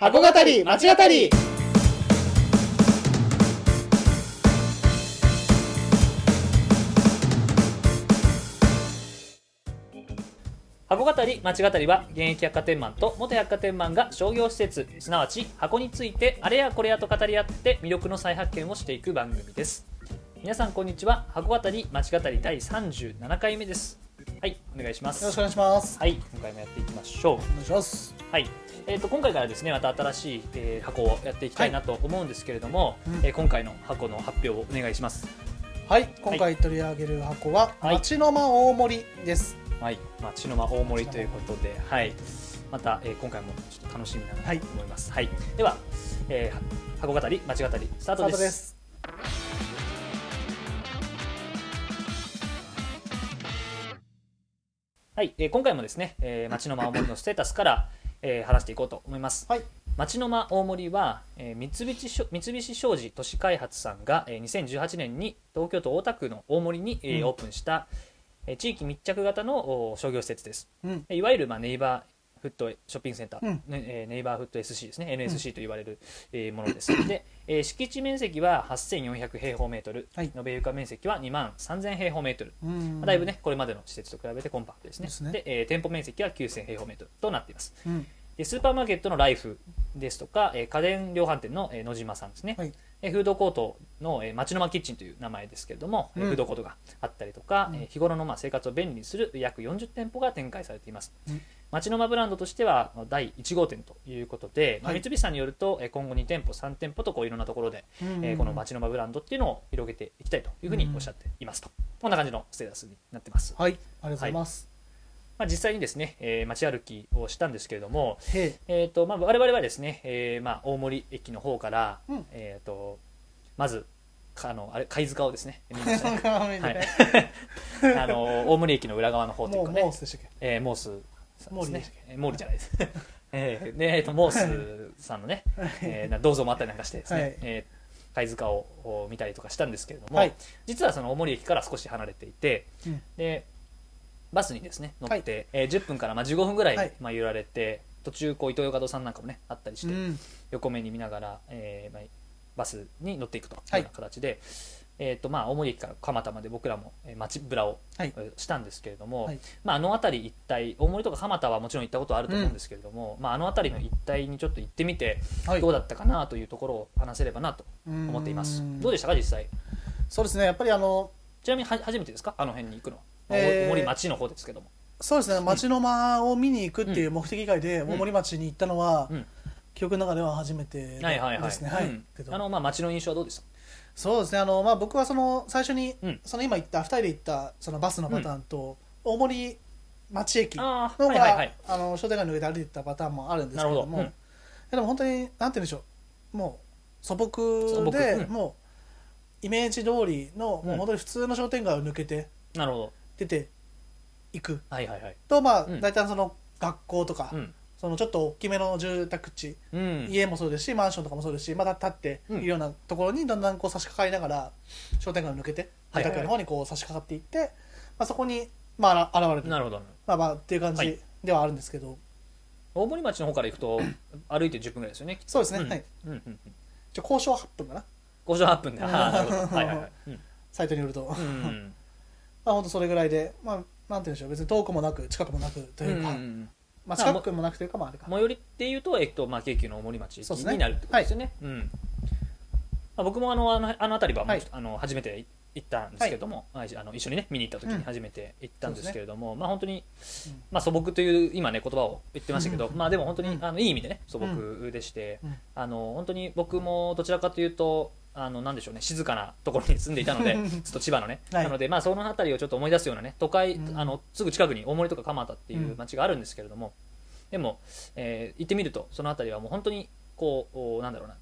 箱語り町語り。箱語り町語りは現役百貨店マンと元百貨店マンが商業施設すなわち箱についてあれやこれやと語り合って魅力の再発見をしていく番組です。皆さんこんにちは。箱語り町語り第37回目です。はいお願いします。よろしくお願いします。はい今回もやっていきましょう。お願いしますはい、えー、と今回からですねまた新しい、えー箱をやっていきたいなと思うんですけれども、うん。えー今回の箱の発表をお願いします。はい。今回取り上げる箱ははい。町の間大盛りです。はい、まあ、血の間大盛りということで、はい、また、えー今回もちょっと楽しみだなと思います。はい、では、えー、箱語り、町語り、スタートです。はい、えー今回もですね、えー、町の間大盛りのステータスから、えー話していこうと思います。はい町の間大盛は、えー三菱三菱商事都市開発さんが、えー2018年に東京都大田区の大森に、えーうんオープンした、えー地域密着型のお商業施設です。うんいわゆる、まあ、ネイバーフットショッピングセンター、うん。ネイバーフット SC ですね。NSC と言われる、えーものです。で、えー敷地面積は8400平方メートル、はい。延べ床面積は2万3000平方メートル、うん。まあだいぶねこれまでの施設と比べてコンパクトですね。ね。で、えー店舗面積は9000平方メートルとなっています。うん。でスーパーマーケットのライフですとか、えー家電量販店の、えー野島さんですね、はいえーフードコートの、えー、町の間キッチンという名前ですけれども、えーうん。フードコートがあったりとか、うん。えー日頃のまあ生活を便利にする約40店舗が展開されています、うん。町の間ブランドとしては第1号店ということで、まあはい。三菱さんによるとえー今後2店舗3店舗とこういろんなところで、うん。えーこの町の間ブランドっていうのを広げていきたいというふうにおっしゃっていますと、こんな感じのステータスになってます、はい。ありがとうございますまあ、実際にですね、えー街歩きをしたんですけれども、へえ。ーとまあ、我々はですね、えーまあ、大森駅の方から、うん。えー、とまずかあのあれ貝塚をですね見ましたね。えはい。あの大森駅の裏側の方というかね。モースでしたっけ？えーモースさんですね。モーリーでしたっえーモーリーじゃないです。えーで、えーとモースさんのね、えーな銅像もあったりなんかしてですね、はい。えー貝塚をを見たりとかしたんですけれども、はい。実はその大森駅から少し離れていてうん。でバスにですね乗って、えー10分からまあ15分ぐらい、はい。まあ、揺られて途中こうイトーヨーカドーさんなんかもねあったりして、うん。横目に見ながら、えーまあ、バスに乗っていくというはい。ような形で、えーとまあ、大森駅から蒲田まで僕らも、えー街ぶらを、はい。えーしたんですけれども、はい。まあ、あの辺り一帯大森とか蒲田はもちろん行ったことあると思うんですけれども、まあ、あの辺りの一帯にちょっと行ってみてはい。どうだったかなというところを話せればなと思っています。うんどうでしたか実際？そうですねやっぱりあのちなみには初めてですか？あの辺に行くのは、まあえー。大森町の方ですけども。そうですね。町の間を見に行くっていう目的以外でん。大森町に行ったのはうん。記憶の中では初めてはいはいはい。ですね。はい。うん。けど。あのまあ町の印象はどうでした？そうですね。あの、まあ、僕はその最初に、うん。その今言った2人で行ったそのバスのパターンと、大森町駅のから、はいはいはい。あの商店街の上で歩いてたパターンもあるんですけどもでも本当になんて言うんでしょう。もう素朴で、うん。もうイメージ通りの、うん。もう本当に普通の商店街を抜けてなるほど出ていく。はいはいはい。とまあ、うん。大体その学校とか、うん。そのちょっと大きめの住宅地うん。家もそうですしマンションとかもそうですしまだ立っているようなところにだんだんこう差し掛かりながら商店街を抜けてはいはいはい。住宅街の方にこう差し掛かっていって、まあ、そこに、まあ、あら現れる。なるほど。まあまあっていう感はい。じではあるんですけど、大森町の方から行くと 歩いて10分ぐらいですよねそうですね、うん。はい。うんうんうん。じゃあ交渉8分かな。5時8分で。ああなるほど。はいはいはい。うん。サイトによると、うんうんまあ本当それぐらいで、まあ、なんて言うんでしょう別に遠くもなく近くもなくというか、うんうんまあ、近くもなくというかまああれか。最寄りっていうと、えっとまあ、京急の大森町になるってことですよね。うん。まあ、僕もあのあのあの辺りはもう、はい。あの初めて行ったんですけれども、はい。あの一緒にね見に行った時うん。に初めて行ったんですけれども、まあ本当に、うん。まあ、素朴という今ね言葉を言ってましたけど、うん。まあでも本当に、うんあのいい意味でね素朴でして、うん。あの本当に僕もどちらかというとあのなんでしょうね静かなところに住んでいたので ちょっと千葉のね、はい。なのでまあその辺りをちょっと思い出すようなね都会、うん。あのすぐ近くに大森とか蒲田っていう町があるんですけれども、でも、えー行ってみるとその辺りはもう本当にこうおなんだろうな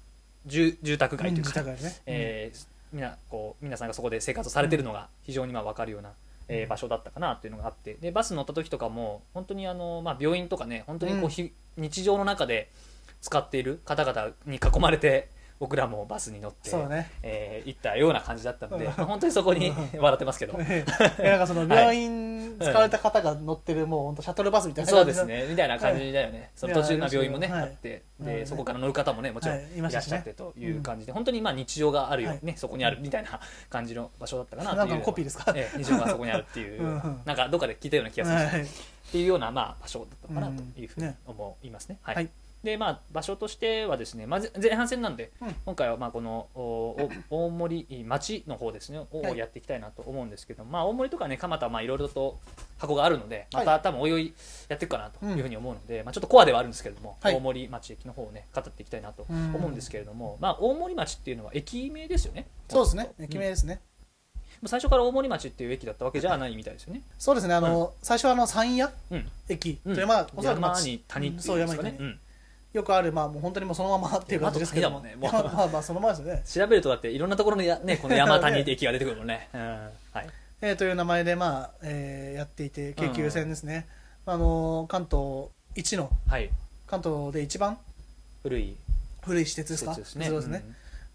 住住宅街というか、ね、えーみなこう皆さんがそこで生活をされてるのが非常にまあ分かるような、えー場所だったかなっていうのがあってでバス乗った時とかも本当にあの、まあ、病院とかね本当にこう、うん。ひ日常の中で使っている方々に囲まれて僕らもバスに乗って、そうね。えー行ったような感じだったので、うん。本当にそこに笑ってますけど、ええなんかその 病院使われた方が乗ってるもう本当シャトルバスみたいなそう感じの。ですね。みたいな感じだよね、その途中の病院もね、はい。あって。で、はい。そこから乗る方もねもちろんはい。らっしゃってという感じで、本当にまあ日常があるよ、はい。ねそこにあるみたいな 感じの場所だったかなというなんかコピーですか？ええ日常がそこにあるっていうなんかどっかで聞いたような気がするはいっていうようなまあ場所だったのかなというふうにうんね思いますね。はい。はい。でまあ、場所としてはですね、まず前半戦なんで、うん。今回はまあこの大森町の方ですねをはい。やっていきたいなと思うんですけど、まあ、大森とかね蒲田はまあいろいろと箱があるのでまはい。た多分おいおいやっていくかなというふうに思うので、まあ、ちょっとコアではあるんですけれども、はい。大森町駅の方をね語っていきたいなとうん。思うんですけれども、まあ、大森町っていうのは駅名ですよね。そうですね。駅名ですね、うん最初から大森町っていう駅だったわけじゃないみたいですよね。そうですねあの、最初はあの山谷うん。駅。とうん。いう、まあおそらくまあ山に谷っていそううんですかね。よくあるまあもう本当にもうそのままっていう感じですけど。山と谷だもんねもう。まあまあそのままですよね。調べるとだっていろんなところのや、ね、この山谷って駅が出てくるもんね。うん。はい。えーという名前で、まあえーやっていて京急線ですね、あの関東一のはい、関東で一番古い。古い私鉄ですか？施設ですね。そうですね、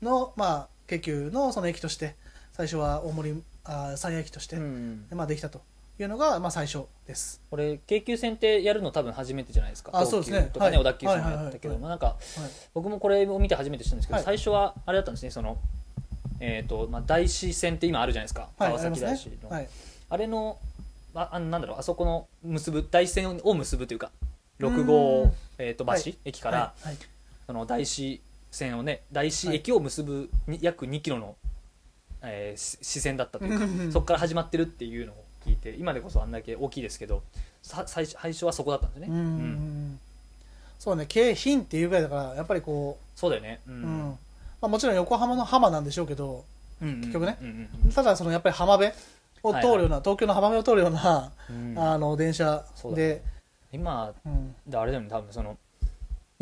の、まあ、京急のその駅として最初は大森あ山谷駅として、うんまあ、できたというのが、まあ、最初です。これ京急線ってやるの多分初めてじゃないですか？あそうですね。東急とかね、はい。小田急線もやったけど、はいはいはいまあなんかはい。僕もこれを見て初めて知ったんですけど、はい。最初はあれだったんですねその、えーとまあ、大師線って今あるじゃないですかはい川崎大師の、あれのああなんだろうあそこの結ぶ大師線を結ぶというか6号うん、えー、と橋、はい。駅から、その大師線をね大師駅を結ぶに、約2キロの、えーし支線だったというかうんそこから始まってるっていうのを聞いて今でこそあんだけ大きいですけどさ最初最初はそこだったんですね、うんうんそうね京浜っていうぐらいだからやっぱりこそうだよね、うう、うん。まあ、もちろん横浜の浜なんでしょうけど結局ね。うんうんただそのやっぱり浜辺を通るような、東京の浜辺を通るような、うん。あの電車そうだで今うん。だあれだよね多分その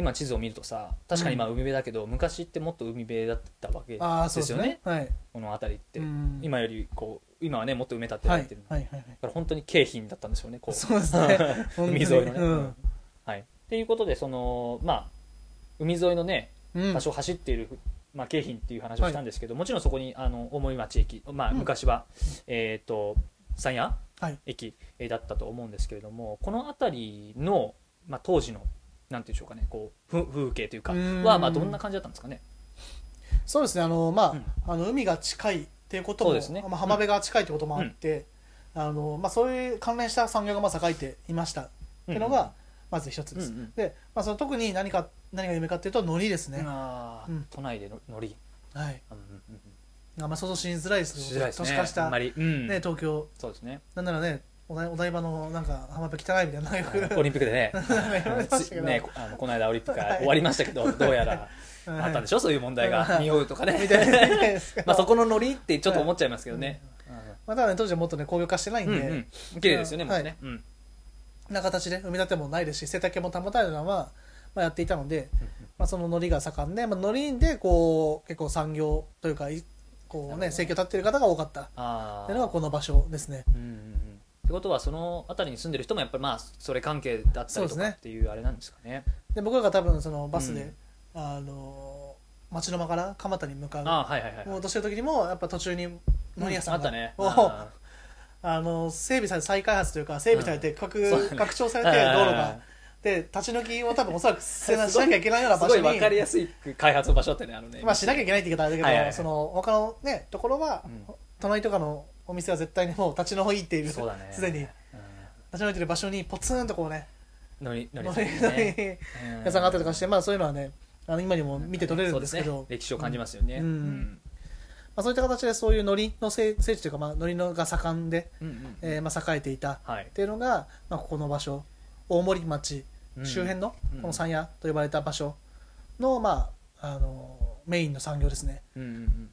今地図を見るとさ確かに今海辺だけど、昔ってもっと海辺だったわけですよね。ねはい。この辺りって、うん。今よりこう今はねもっと埋め立てはい。られてる、はいはいはい。だから本当に京浜だったんですよねこう。そうですね。海沿いのね、うん。はい。っていうことでそのまあ海沿いのねうん。場所を走っている、まあ、京浜っていう話をしたんですけど、もちろんそこにあの大森町駅、まあ、うん。昔は、えっ、と山谷はい。駅えーだったと思うんですけれどもこの辺りの、まあ、当時のなんていうんでしょうかねこうふ風景というかうん。はまあどんな感じだったんですかね？そうですねあのまあ、うん。あの海が近いっていうこともそうですね。まあ、浜辺が近いってこともあって、あのまあ、そういう関連した産業がまあ栄えていましたっていうのがまず一つです、うんうん。で、まあ、その特に何か何が有名かっていうと海苔ですね、うん。都内でののり、はい。うんうんうんあん。ま想像しづらいですけどしづらいですね。都市化した、ね、東京。そうですね。なんならねお台お台場のなんか浜辺汚いみたいなよくオリンピックでね。言われてましたけど。ねあのこの間オリンピックがはい。終わりましたけどどうやら。はい。あったんでしょ？そういう問題が。はい。匂うとかね。まあそこのノリってちょっと思っちゃいますけどね、まあ、ただね当時はもっとね工業化してないんで、うんうん。綺麗ですよねもうはね、うん。な形で埋め立てもないですし生態系も保たれるのは、まあ、やっていたので、まあ、その海苔が盛んで、まあ、海苔でこう結構産業というかいこうね生計を立っている方が多かった。あっていうのがこの場所ですね。うんうんうんってことはその辺りに住んでる人もやっぱりまあそれ関係だったりとかっていうあれなんですかね。で僕らが多分そのバスで、うん。あの町の間から蒲田に向かう。ああはいはいはいもうとしてる時にもやっぱ途中に海苔屋さんが、あったね。をああの整備され再開発というか整備されて拡,、そうだね。拡張されて道路が。で立ち退きを多分おそらくせなしなきゃいけないようなすごい場所に分かりやすい開発の場所ってねあのね。まあしなきゃいけないって言い方あれだけど、はいはいはい。その他のねところは、うん。隣とかのお店は絶対にもう立ち退いている。そうだね。すでに。うん。立ち退いている場所にポツンとこうね。のりのり屋さんがあったりとかして、まあ、そういうのはねあの今にも見て取れるんですけど、ね。歴史を感じますよね。うん。うん。まあ、そういった形でそういう海苔の聖聖地というか、まあ、海苔のが盛んで、うんうんえーまあ、栄えていたっはい。ていうのが、まあ、ここの場所。大森町うん。周辺のうん。この山谷と呼ばれた場所の,、まあ、あのメインの産業ですね。うんうんうん。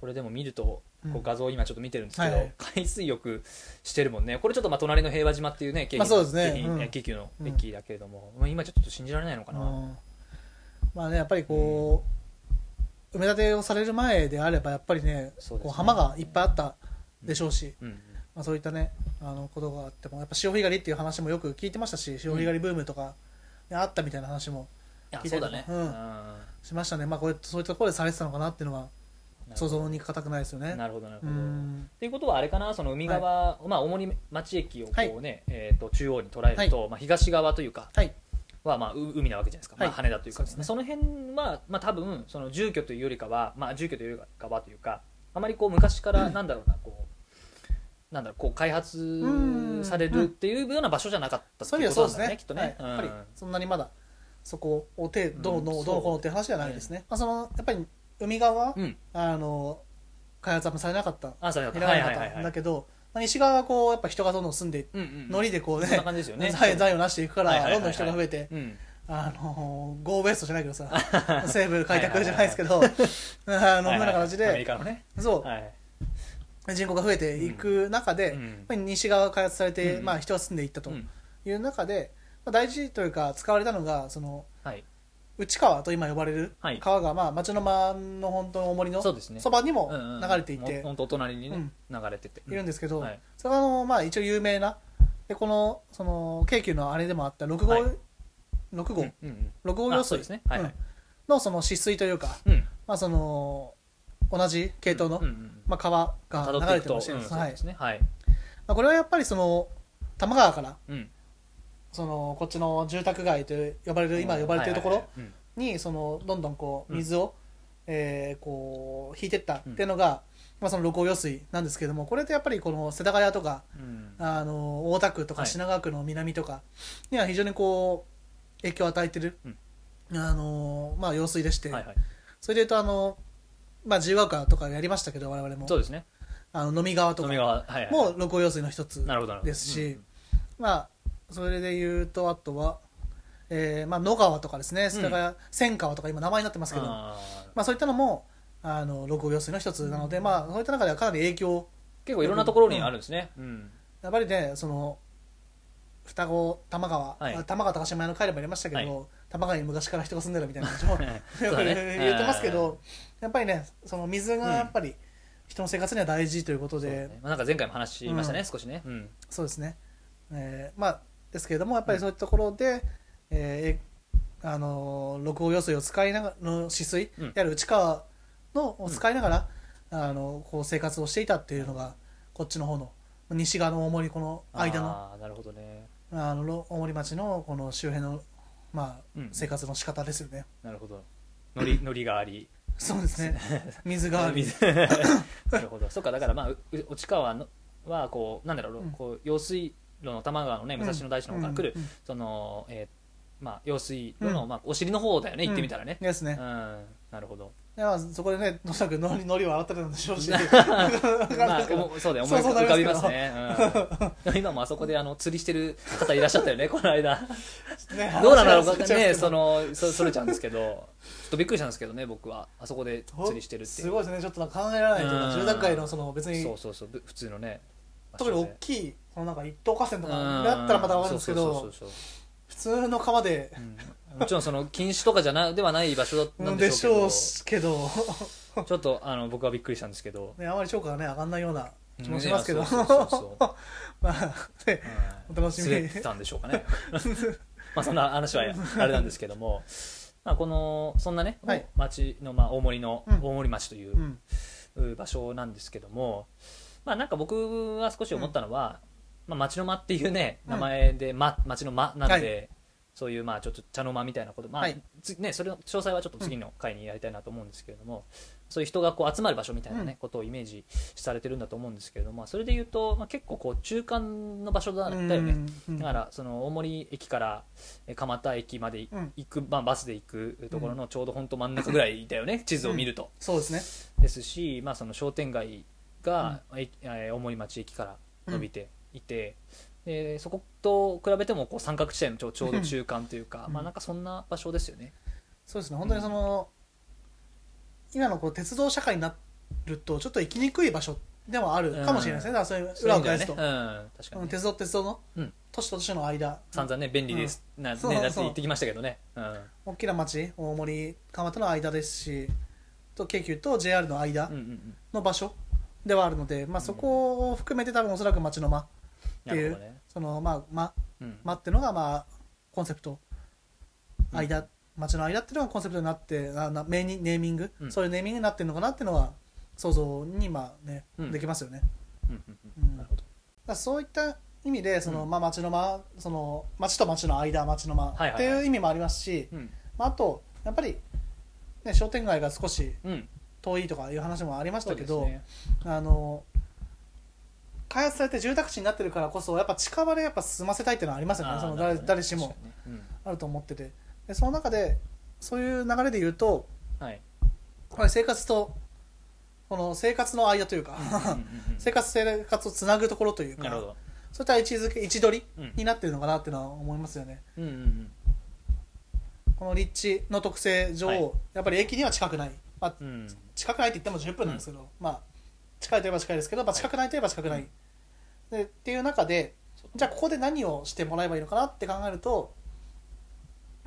これでも見るとうんこう画像を今ちょっと見てるんですけど、はいはい。海水浴してるもんね。これちょっとまあ隣の平和島っていうね京浜まあそうですね。うん。え京急の駅だけれども、まあ今ちょっと信じられないのかな、うん。まあねやっぱりこう、埋め立てをされる前であればやっぱりねそうですね。こう浜がいっぱいあったでしょうし、うん。まあ、そういったねあのことがあってもやっぱ潮干狩りっていう話もよく聞いてましたし潮干狩りブームとか、ねあったみたいな話も聞いやそうだね、うん。しましたね。まあこれそういったところでされてたのかなっていうのは想像に難くないですよね。なるほどなるほうど、ん。っていうことはあれかなその海側、まあ、主に町駅をこうね、えー、と中央に捉えると、まあ、東側というかはい。は、まあ、う海なわけじゃないですか、はい。まあ、羽田というかそうですね。その辺は、まあ、多分その住居というよりかは、まあ、住居というよりかはというかあまりこう昔から なんだろうなこうなんだろうこう開発されるっていうような場所じゃなかったってそういうことなん味ではそうですね。だねきっとね、はい。やっぱりうん。そんなにまだそこを手どううんのどうのこうのっていう話ではないですね、まあ、そのやっぱり海側？は、うん。あの開発はされなかった。あそうだ見られなかったんだけど、まあ、西側はこうやっぱ人がどんどん住んでうんうんノリでこうねそんな感じですよね。財財を成していくからどんどん人が増えてうん。あのゴーウエストじゃないけどさ 西部開拓じゃないですけど あのこんな形でね。そう。はい。人口が増えていく中で、うん。やっぱり西側が開発されて、うんまあ、人が住んでいったとうん。いう中で、まあ、大事というか使われたのがそのはい内川と今呼ばれるはい。川が、まあ、町の間の本当の重りのそうですね。そばにも流れていて本当お隣にね、流れてて。いるんですけど、はい。それはあの、まあ、一応有名なでこのその京急のあれでもあった6号、はい。6号、うんうん6号用水あそうですね。はいはい。うん。のその止水というか、うん。まあ、その同じ系統の、うんうんまあ、川辿がっていくと、うん流れてるらしいんです、はいそうですね。はい。まあ、これはやっぱりその多摩川からうんそのこっちの住宅街と呼ばれる今呼ばれてるところにそのどんどんこううん。水を、えーこう引いてったっていうのが、まあ、その六甲用水なんですけれどもこれってやっぱりこの世田谷とかうん。あの大田区とかはい品川区の南とかには非常にこう影響を与えてる、あのまあ、用水でして、それでいうとあの、まあ、自由が丘とかやりましたけど我々も。そうですね。あの飲み川とか。も六甲用水の一つですし、うん。まあそれでいうとあとは、えーまあ、野川とかですね。世田谷、千川とか今名前になってますけど。あまあ、そういったのもあの六甲用水の一つなので、まあ、そういった中ではかなり影響。ー結構いろんなところにあるんですね。うん。やっぱりねその双子多摩川、はい。あ多摩川高島屋の回でもありましたけど、はい。多摩川に昔から人が住んでるみたいな話も そうだね。言ってますけどやっぱりねその水がやっぱり人の生活には大事ということで、そうね。まあなんか前回も話しましたねうん。少しね。うん。そうですね、えーまあですけれどもやっぱりそういったところで、えーあのー六甲用水を使いながらの止水うん。である内川のを使いながら、あのこう生活をしていたっていうのがこっちの方の西側の大森この間のあーなるほどね。あのろ大森町のこの周辺の、まあうん。生活の仕方ですよね、なるほど。のり のりがあり。そうですね。水がある水。なるほど。そっかだからまあうう内川のはこうなんだろう、うん。こう用水路の多摩川のね武蔵野大師の方から来る、そのえーまあ用水路の、うん。まあお尻の方だよね行ってみたらね。ですね。うん、なるほど。いやまあそこでねおそらくのりのりを洗ってたんでしょうし。まあそうだよ思い浮かびますね、うん、今もあそこであの釣りしてる方いらっしゃったよねこの間。ねどうなんですけどねそのそそれちゃうんですけど。ちょっとびっくりしたんですけどね僕は。あそこで釣りしてるっていう。すごいですね。ちょっと考えられないというかうん。住宅街のその別に。そうそうそう。ぶ普通のね。特に大いきいそのなんか一等河川とかだったらまた分かるんですけど普通の川でうん。もちろんその禁止とかじゃなではない場所なんででしょうけど。ちょっとあの僕はびっくりしたんですけど。ねあまり評価がね上がんないような気もしますけど。うんいやそうそうそうそう。まあねお楽しみに。たんでしょうかね。まあそんな話はあれなんですけども。まあこのそんなね、はい。町の、まあ、大森の、うん。大森町といううん。場所なんですけども、まあなんか僕は少し思ったのは、まあ、町の間っていうねうん名前で、ま、町の間なので、はそういうまあちょっと茶の間みたいなこと、まあはい。つね、それの詳細はちょっと次の回にやりたいなと思うんですけれども、そういう人がこう集まる場所みたいな、ねうんことをイメージされてるんだと思うんですけれども、まあそれで言うと、まあ、結構こう中間の場所だだよね、うん。だからその大森駅からえ蒲田駅までうん。行く、まあ、バスで行くところのちょうど本当真ん中ぐらいだよね、地図を見ると。そうですね。ですし、まあ、その商店街が、ええー大森町駅から伸びていて、でそこと比べてもこう三角地帯のちょうちょうど中間というか、うん。まあ、なんかそんな場所ですよね。そうですね。本当にその今のこう鉄道社会になるとちょっと行きにくい場所でもあるかもしれないですね、だからそういう裏を返すと、ねうん、確かに鉄道と鉄道のうん。都市と都市の間。散々ね便利です、なそうね、だってそう。言ってきましたけどね、うん。大きな町大森蒲田の間ですしと京急と JR の間うんうんうん、の場所ではあるので、まあ、そこを含めて多分おそらく町の間っていうね、そのまあ間うん。間っていうのがまあコンセプト。間街の間っていうのがコンセプトになってあなメインネーミング、うん。そういうネーミングになってるのかなっていうのは想像にまあね、うん。できますよね。うんうんうん。なるほど。だそういった意味でその、うんまあ、町の間その町と町の間町の間っていう意味もありますし、うん。まあ、あとやっぱり、ね、商店街が少しうん。遠いとかいう話もありましたけど、ね。あの開発されて住宅地になってるからこそやっぱ近場でやっぱ住ませたいっていうのはありますよね。その誰誰しもあると思ってて。でその中でそういう流れで言うとうんはい。これ生活とこの生活の間というか、うんうんうんうん。生活生活をつなぐところというかそういった位置づけ位置取りうん。になってるのかなっていうのは思いますよね。うんうんうん。この立地の特性上、はい。やっぱり駅には近くない、まあ、うん。近くないって言っても10分なんですけど、まあ近いといえば近いですけど、まあ、近くないといえば近くない、でっていう中でじゃあここで何をしてもらえばいいのかなって考えると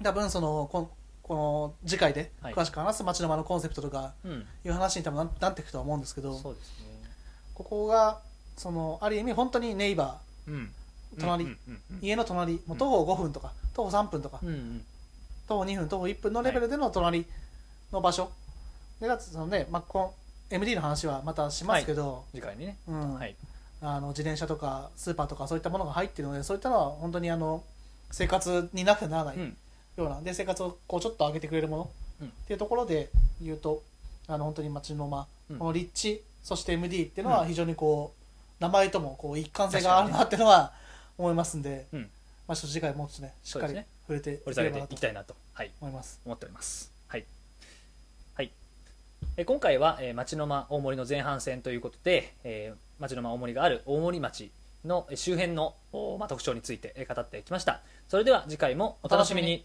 多分そのここの次回ではい。詳しく話す街の間のコンセプトとかうん。いう話に多分ななっていくとは思うんですけどそうですね。ここがそのある意味本当にネイバうん。隣うんうんうん。ー家の隣もう徒歩5分とか徒歩3分とかうんうん。徒歩2分徒歩1分のレベルでの隣の場所、でだってそのね、まあ、この MD の話はまたしますけど、次回にね。うん。はいあの自転車とかスーパーとかそういったものが入っているのでそういったのは本当にあの生活になくてはならないうん。ような、で生活をこうちょっと上げてくれるもの、うん。っていうところで言うとあの本当に街の間、うん。この立地そして MD っていうのはうん。非常にこう名前ともこう一貫性があるなっていうのは思いますんで、うん。まあ、ちょっと次回もうちょっとねしっかり触れていいときたいなと。はい。思います。思っております。はい、はい、え今回は、えー、町の間大森の前半戦ということで、えー、町の間大森がある大森町の周辺の、特徴について語ってきました。それでは次回もお楽しみに。